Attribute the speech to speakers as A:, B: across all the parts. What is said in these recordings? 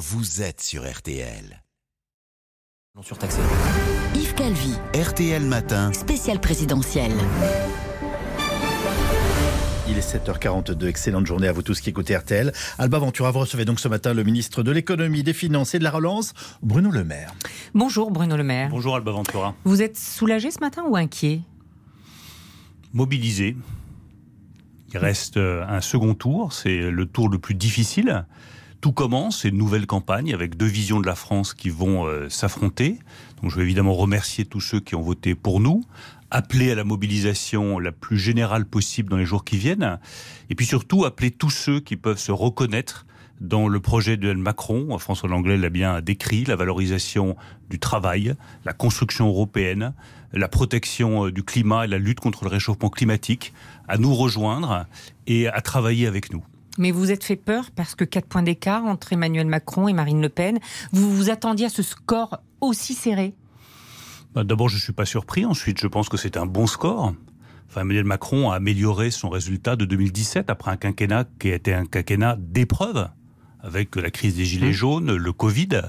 A: vous êtes sur RTL.
B: Non surtaxé.
C: Yves Calvi,
A: RTL Matin.
C: spécial présidentiel.
D: Il est 7h42. Excellente journée à vous tous qui écoutez RTL. Alba Ventura, vous recevez donc ce matin le ministre de l'économie, des finances et de la relance, Bruno Le Maire.
E: Bonjour Bruno Le Maire.
F: Bonjour Alba Ventura.
E: Vous êtes soulagé ce matin ou inquiet?
F: Mobilisé. Il reste euh, un second tour, c'est le tour le plus difficile. Tout commence, c'est une nouvelle campagne avec deux visions de la France qui vont euh, s'affronter. Donc je veux évidemment remercier tous ceux qui ont voté pour nous, appeler à la mobilisation la plus générale possible dans les jours qui viennent, et puis surtout appeler tous ceux qui peuvent se reconnaître dans le projet de Macron, François Langlais l'a bien décrit, la valorisation du travail, la construction européenne, la protection euh, du climat et la lutte contre le réchauffement climatique, à nous rejoindre et à travailler avec nous.
E: Mais vous êtes fait peur parce que 4 points d'écart entre Emmanuel Macron et Marine Le Pen. Vous vous attendiez à ce score aussi serré?
F: Bah, D'abord, je ne suis pas surpris. Ensuite, je pense que c'est un bon score. Enfin, Emmanuel Macron a amélioré son résultat de 2017 après un quinquennat qui a été un quinquennat d'épreuve avec la crise des gilets jaunes, le Covid.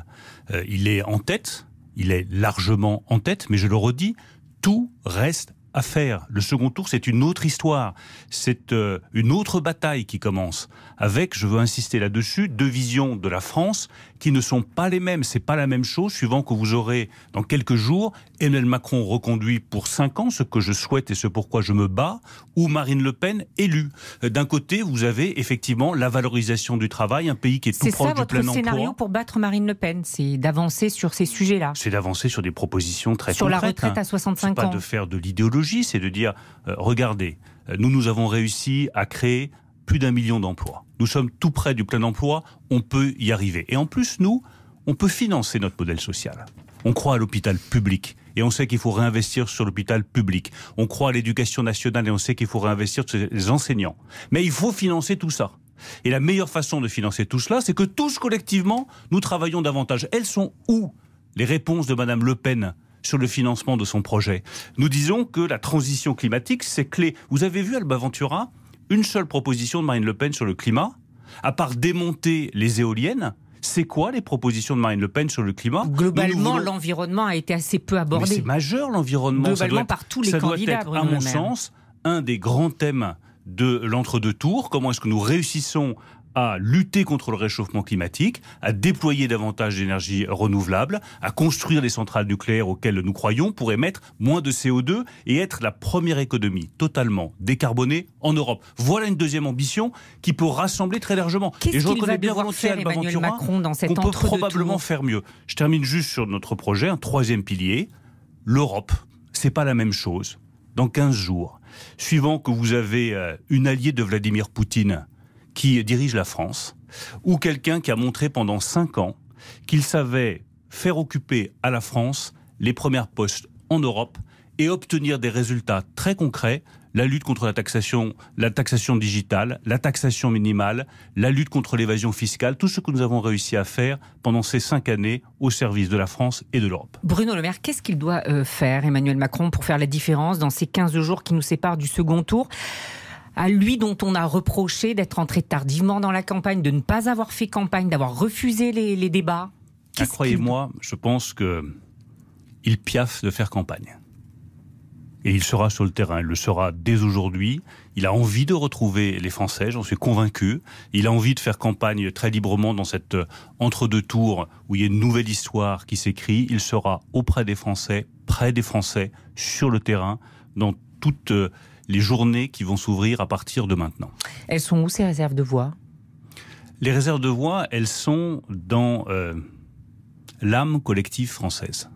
F: Euh, il est en tête, il est largement en tête, mais je le redis, tout reste à faire. Le second tour, c'est une autre histoire. C'est euh, une autre bataille qui commence. Avec, je veux insister là-dessus, deux visions de la France qui ne sont pas les mêmes. C'est pas la même chose, suivant que vous aurez dans quelques jours Emmanuel Macron reconduit pour cinq ans, ce que je souhaite et ce pourquoi je me bats, ou Marine Le Pen élue. Euh, D'un côté, vous avez effectivement la valorisation du travail, un pays qui est tout
E: C'est
F: proche
E: ça
F: du
E: votre
F: plein
E: scénario
F: emploi.
E: pour battre Marine Le Pen, c'est d'avancer sur ces sujets-là.
F: C'est d'avancer sur des propositions très
E: Sur la
F: concrètes.
E: retraite à
F: C'est
E: 65
F: pas
E: ans.
F: de faire de l'idéologie, c'est de dire euh, regardez, euh, nous nous avons réussi à créer plus d'un million d'emplois. Nous sommes tout près du plein emploi, on peut y arriver. Et en plus, nous, on peut financer notre modèle social. On croit à l'hôpital public et on sait qu'il faut réinvestir sur l'hôpital public. On croit à l'éducation nationale et on sait qu'il faut réinvestir sur les enseignants. Mais il faut financer tout ça. Et la meilleure façon de financer tout cela, c'est que tous collectivement, nous travaillons davantage. Elles sont où? Les réponses de Madame Le Pen sur le financement de son projet Nous disons que la transition climatique, c'est clé. Vous avez vu, Alba Ventura, une seule proposition de Marine Le Pen sur le climat, à part démonter les éoliennes. C'est quoi les propositions de Marine Le Pen sur le climat?
E: Globalement,
F: voulons-
E: l'environnement a été assez peu abordé.
F: c'est majeur l'environnement. Ça
E: Globalement,
F: être-
E: par tous les
F: ça doit
E: candidats,
F: être, à mon sens, un des grands thèmes de l'entre-deux tours. Comment est-ce que nous réussissons à lutter contre le réchauffement climatique, à déployer davantage d'énergie renouvelable, à construire les centrales nucléaires auxquelles nous croyons pour émettre moins de CO2 et être la première économie totalement décarbonée en Europe. Voilà une deuxième ambition qui peut rassembler très largement. Et je reconnais bien volontiers
E: faire
F: Alba
E: Emmanuel Macron dans cet
F: qu'on peut probablement faire mieux. Je termine juste sur notre projet, un troisième pilier, l'Europe. C'est pas la même chose. Dans 15 jours, suivant que vous avez euh, une alliée de Vladimir Poutine qui dirige la France, ou quelqu'un qui a montré pendant 5 ans qu'il savait faire occuper à la France les premières postes en Europe et obtenir des résultats très concrets, la lutte contre la taxation, la taxation digitale, la taxation minimale, la lutte contre l'évasion fiscale, tout ce que nous avons réussi à faire pendant ces cinq années au service de la France et de l'Europe.
E: Bruno Le Maire, qu'est-ce qu'il doit euh, faire, Emmanuel Macron, pour faire la différence dans ces 15 jours qui nous séparent du second tour? À lui dont on a reproché d'être entré tardivement dans la campagne, de ne pas avoir fait campagne, d'avoir refusé les, débats
F: Ah, Croyez-moi, je pense que il piaffe de faire campagne. Et il sera sur le terrain, il le sera dès aujourd'hui. Il a envie de retrouver les Français, j'en suis convaincu. Il a envie de faire campagne très librement dans cette euh, entre-deux tours où il y a une nouvelle histoire qui s'écrit. Il sera auprès des Français, près des Français, sur le terrain, dans toutes euh, les journées qui vont s'ouvrir à partir de maintenant.
E: Elles sont où ces réserves de voix?
F: Les réserves de voix, elles sont dans euh, l'âme collective française.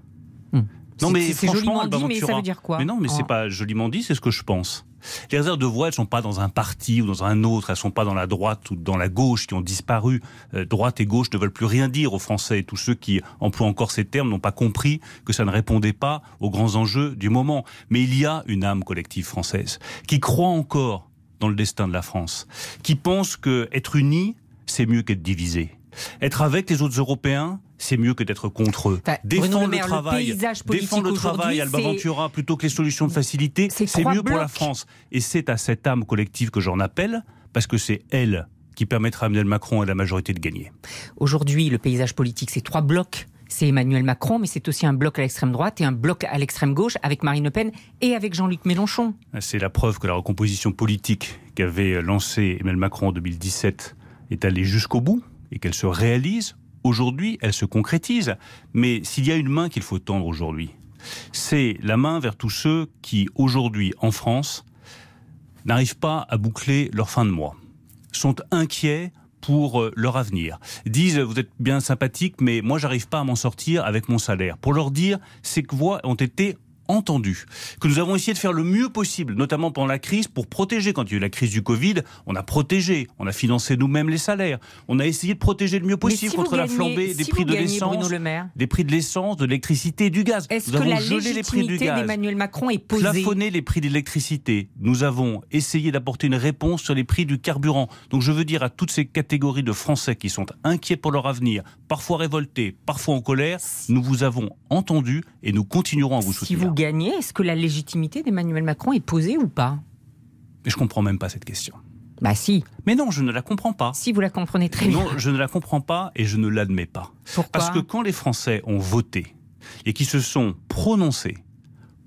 E: Hmm.
F: Non mais franchement,
E: dit, mais ça veut dire quoi?
F: Mais non, mais
E: Oh.
F: c'est pas joliment dit, c'est ce que je pense. Les réserves de voix, elles sont pas dans un parti ou dans un autre, elles sont pas dans la droite ou dans la gauche qui ont disparu. Euh, droite et gauche ne veulent plus rien dire aux Français. Tous ceux qui emploient encore ces termes n'ont pas compris que ça ne répondait pas aux grands enjeux du moment. Mais il y a une âme collective française qui croit encore dans le destin de la France, qui pense que être unis, c'est mieux qu'être divisé. Être avec les autres Européens, c'est mieux que d'être contre eux.
E: Enfin, Le
F: Défendre le
E: le
F: travail,
E: paysage politique
F: défendre le travail, Alba Ventura, plutôt que les solutions de facilité,
E: C'est
F: mieux pour la. France. Et c'est à cette âme collective que j'en appelle, parce que c'est elle qui permettra à Emmanuel Macron et à la majorité de gagner.
E: Aujourd'hui, le paysage politique, c'est trois blocs. C'est Emmanuel Macron, mais c'est aussi un bloc à l'extrême droite et un bloc à l'extrême gauche avec Marine Le Pen et avec Jean-Luc Mélenchon.
F: C'est la preuve que la recomposition politique qu'avait lancée Emmanuel Macron en 2017 est allée jusqu'au bout et qu'elle se réalise. Aujourd'hui, elle se concrétise. Mais s'il y a une main qu'il faut tendre aujourd'hui, c'est la main vers tous ceux qui, aujourd'hui, en France, n'arrivent pas à boucler leur fin de mois, sont inquiets pour euh, leur avenir. Disent, vous êtes bien sympathique, mais moi, j'arrive pas à m'en sortir avec mon salaire. Pour leur dire, ces voix ont été entendu, que nous avons essayé de faire le mieux possible, notamment pendant la crise, pour protéger. Quand il y a eu la crise du Covid, on a protégé, on a financé nous-mêmes les salaires, on a essayé de protéger le mieux possible
E: si
F: contre
E: gagnez,
F: la flambée des
E: si
F: prix de
E: gagnez,
F: l'essence, des prix de l'essence, de l'électricité, du gaz.
E: Est-ce que la légitimité d'Emmanuel Macron est posée
F: Plafonner les prix de l'électricité. Nous avons essayé d'apporter une réponse sur les prix du carburant. Donc je veux dire à toutes ces catégories de Français qui sont inquiets pour leur avenir, parfois révoltés, parfois en colère, nous vous avons entendu et nous continuerons à vous soutenir.
E: Si vous gagnez, est-ce que la légitimité d'Emmanuel Macron est posée ou pas?
F: Mais je comprends même pas cette question.
E: Bah si.
F: Mais non, je ne la comprends pas.
E: Si vous la comprenez très bien.
F: Non, je ne la comprends pas et je ne l'admets pas.
E: Pourquoi?
F: Parce que quand les Français ont voté et qui se sont prononcés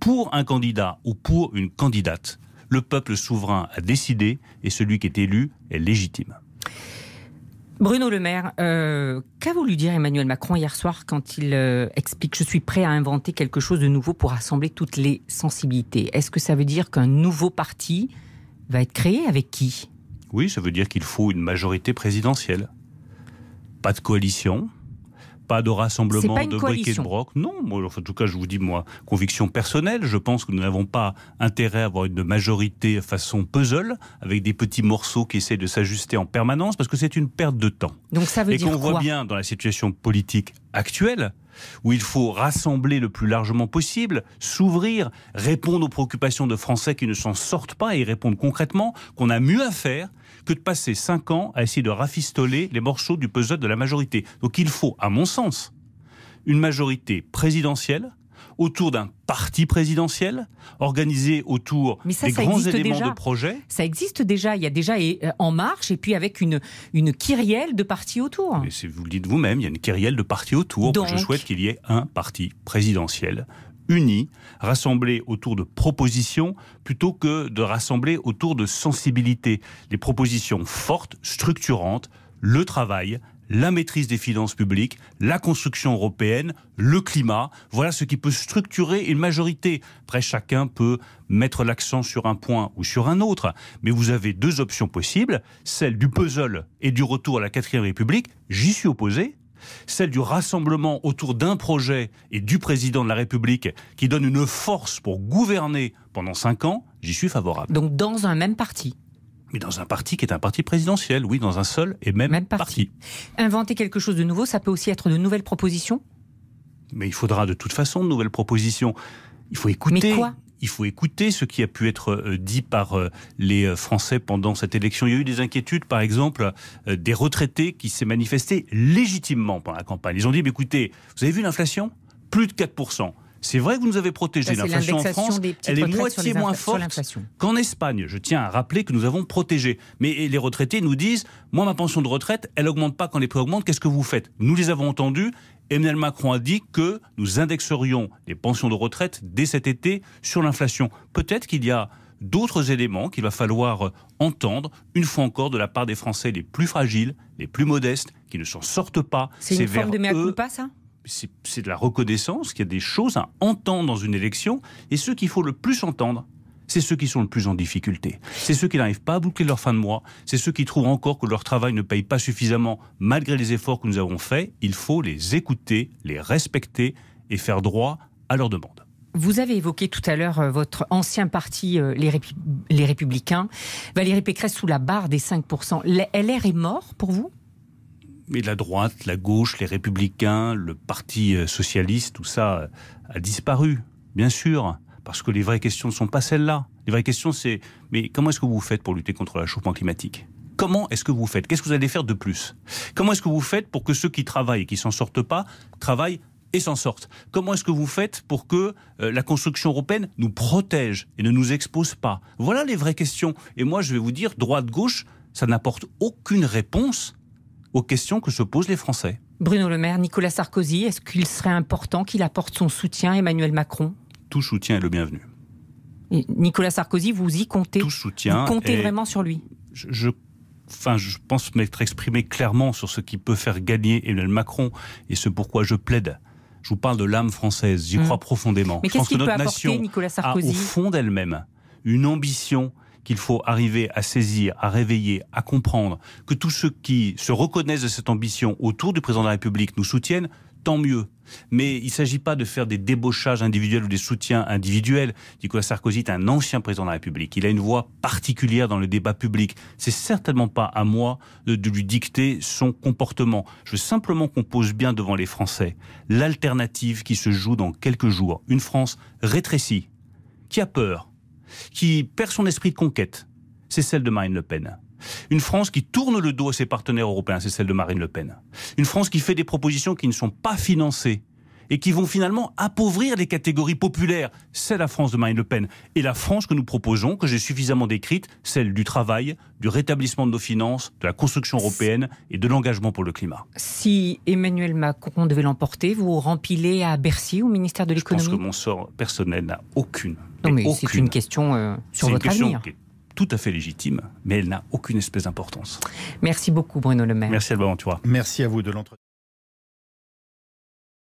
F: pour un candidat ou pour une candidate, le peuple souverain a décidé et celui qui est élu est légitime.
E: Bruno Le Maire, euh, qu'a voulu dire Emmanuel Macron hier soir quand il euh, explique Je suis prêt à inventer quelque chose de nouveau pour rassembler toutes les sensibilités Est-ce que ça veut dire qu'un nouveau parti va être créé avec qui?
F: Oui, ça veut dire qu'il faut une majorité présidentielle. Pas de coalition, pas de rassemblement
E: pas
F: de briques et de broc. Non, moi, en tout cas, je vous dis, moi, conviction personnelle, je pense que nous n'avons pas intérêt à avoir une majorité façon puzzle, avec des petits morceaux qui essaient de s'ajuster en permanence, parce que c'est une perte de temps.
E: Donc ça veut
F: et
E: dire
F: qu'on voit bien dans la situation politique actuelle, où il faut rassembler le plus largement possible, s'ouvrir, répondre aux préoccupations de Français qui ne s'en sortent pas et y répondre concrètement, qu'on a mieux à faire que de passer cinq ans à essayer de rafistoler les morceaux du puzzle de la majorité. Donc il faut, à mon sens, une majorité présidentielle autour d'un parti présidentiel, organisé autour
E: ça,
F: des
E: ça
F: grands éléments
E: déjà.
F: de projet.
E: Ça existe déjà. Il y a déjà euh, En Marche et puis avec une, une kyrielle de partis autour.
F: Mais vous le dites vous-même, il y a une kyrielle de partis autour.
E: Donc-
F: Je souhaite qu'il y ait un parti présidentiel uni, rassemblé autour de propositions plutôt que de rassembler autour de sensibilités. Des propositions fortes, structurantes, le travail, la maîtrise des finances publiques, la construction européenne, le climat. Voilà ce qui peut structurer une majorité. Après, chacun peut mettre l'accent sur un point ou sur un autre. Mais vous avez deux options possibles, celle du puzzle et du retour à la quatrième république. J'y suis opposé celle du rassemblement autour d'un projet et du président de la République qui donne une force pour gouverner pendant cinq ans, j'y suis favorable.
E: Donc dans un même parti.
F: Mais dans un parti qui est un parti présidentiel, oui, dans un seul et même,
E: Même parti. Inventer quelque chose de nouveau, ça peut aussi être de nouvelles propositions?
F: Mais il faudra de toute façon de nouvelles propositions. Il faut écouter.
E: Mais quoi?
F: Il faut écouter ce qui a pu être euh, dit par euh, les euh, Français pendant cette élection. Il y a eu des inquiétudes, par exemple, des retraités qui s'est manifestés légitimement pendant la campagne. Ils ont dit, mais écoutez, vous avez vu l'inflation? Plus de 4%. C'est vrai que vous nous avez protégé. L'inflation en France, elle est moitié moins forte qu'en Espagne. Je tiens à rappeler que nous avons protégé. Mais les retraités nous disent, moi, ma pension de retraite, elle augmente pas quand les prix augmentent. Qu'est-ce que vous faites? Nous les avons entendus. Emmanuel Macron a dit que nous indexerions les pensions de retraite dès cet été sur l'inflation. Peut-être qu'il y a d'autres éléments qu'il va falloir entendre, une fois encore, de la part des Français les plus fragiles, les plus modestes, qui ne s'en sortent pas.
E: C'est une forme de mea culpa, ça?
F: C'est de la reconnaissance qu'il y a des choses à entendre dans une élection. Et ceux qu'il faut le plus entendre, c'est ceux qui sont le plus en difficulté. C'est ceux qui n'arrivent pas à boucler leur fin de mois. C'est ceux qui trouvent encore que leur travail ne paye pas suffisamment malgré les efforts que nous avons faits. Il faut les écouter, les respecter et faire droit à leurs demandes.
E: Vous avez évoqué tout à l'heure euh, votre ancien parti, euh, les, Répu- les Républicains. Valérie Pécresse sous la barre des 5%. L- LR est mort pour vous?
F: Mais la droite, la gauche, les républicains, le parti euh, socialiste, tout ça a disparu, bien sûr, parce que les vraies questions ne sont pas celles-là. Les vraies questions, c'est mais comment est-ce que vous faites pour lutter contre le climatique? Comment est-ce que vous faites? Qu'est-ce que vous allez faire de plus? Comment est-ce que vous faites pour que ceux qui travaillent et qui s'en sortent pas travaillent et s'en sortent? Comment est-ce que vous faites pour que euh, la construction européenne nous protège et ne nous expose pas? Voilà les vraies questions. Et moi, je vais vous dire, droite-gauche, ça n'apporte aucune réponse aux questions que se posent les Français.
E: Bruno Le Maire, Nicolas Sarkozy, est-ce qu'il serait important qu'il apporte son soutien à Emmanuel Macron?
F: Tout soutien est le bienvenu.
E: Et Nicolas Sarkozy, vous y comptez
F: Tout soutien.
E: Vous comptez vraiment sur lui
F: je, je- enfin, je pense m'être exprimé clairement sur ce qui peut faire gagner Emmanuel Macron et ce pourquoi je plaide. Je vous parle de l'âme française, j'y
E: Mm.
F: crois profondément.
E: Mais
F: je pense
E: qu'est-ce
F: que notre nation
E: Nicolas
F: a au fond d'elle-même une ambition qu'il faut arriver à saisir, à réveiller, à comprendre, que tous ceux qui se reconnaissent de cette ambition autour du président de la République nous soutiennent, tant mieux. Mais il ne s'agit pas de faire des débauchages individuels ou des soutiens individuels. Nicolas Sarkozy est un ancien président de la République. Il a une voix particulière dans le débat public. C'est certainement pas à moi de, de lui dicter son comportement. Je veux simplement qu'on pose bien devant les Français l'alternative qui se joue dans quelques jours. Une France rétrécie, qui a peur, qui perd son esprit de conquête. C'est celle de Marine Le Pen. Une France qui tourne le dos à ses partenaires européens, c'est celle de Marine Le Pen. Une France qui fait des propositions qui ne sont pas financées et qui vont finalement appauvrir les catégories populaires. C'est la France de Marine Le Pen. Et la France que nous proposons, que j'ai suffisamment décrite, celle du travail, du rétablissement de nos finances, de la construction européenne et de l'engagement pour le climat.
E: Si Emmanuel Macron devait l'emporter, vous rempilez à Bercy, au ministère de
F: Je pense que
E: l'économie?
F: mon sort personnel n'a aucune.
E: Non, mais
F: mais
E: c'est une question euh, sur
F: une
E: votre
F: question
E: avenir.
F: qui est tout à fait légitime, mais elle n'a aucune espèce d'importance.
E: Merci beaucoup, Bruno Le Maire.
F: Merci Ventura.
D: Merci à vous de l'entretien.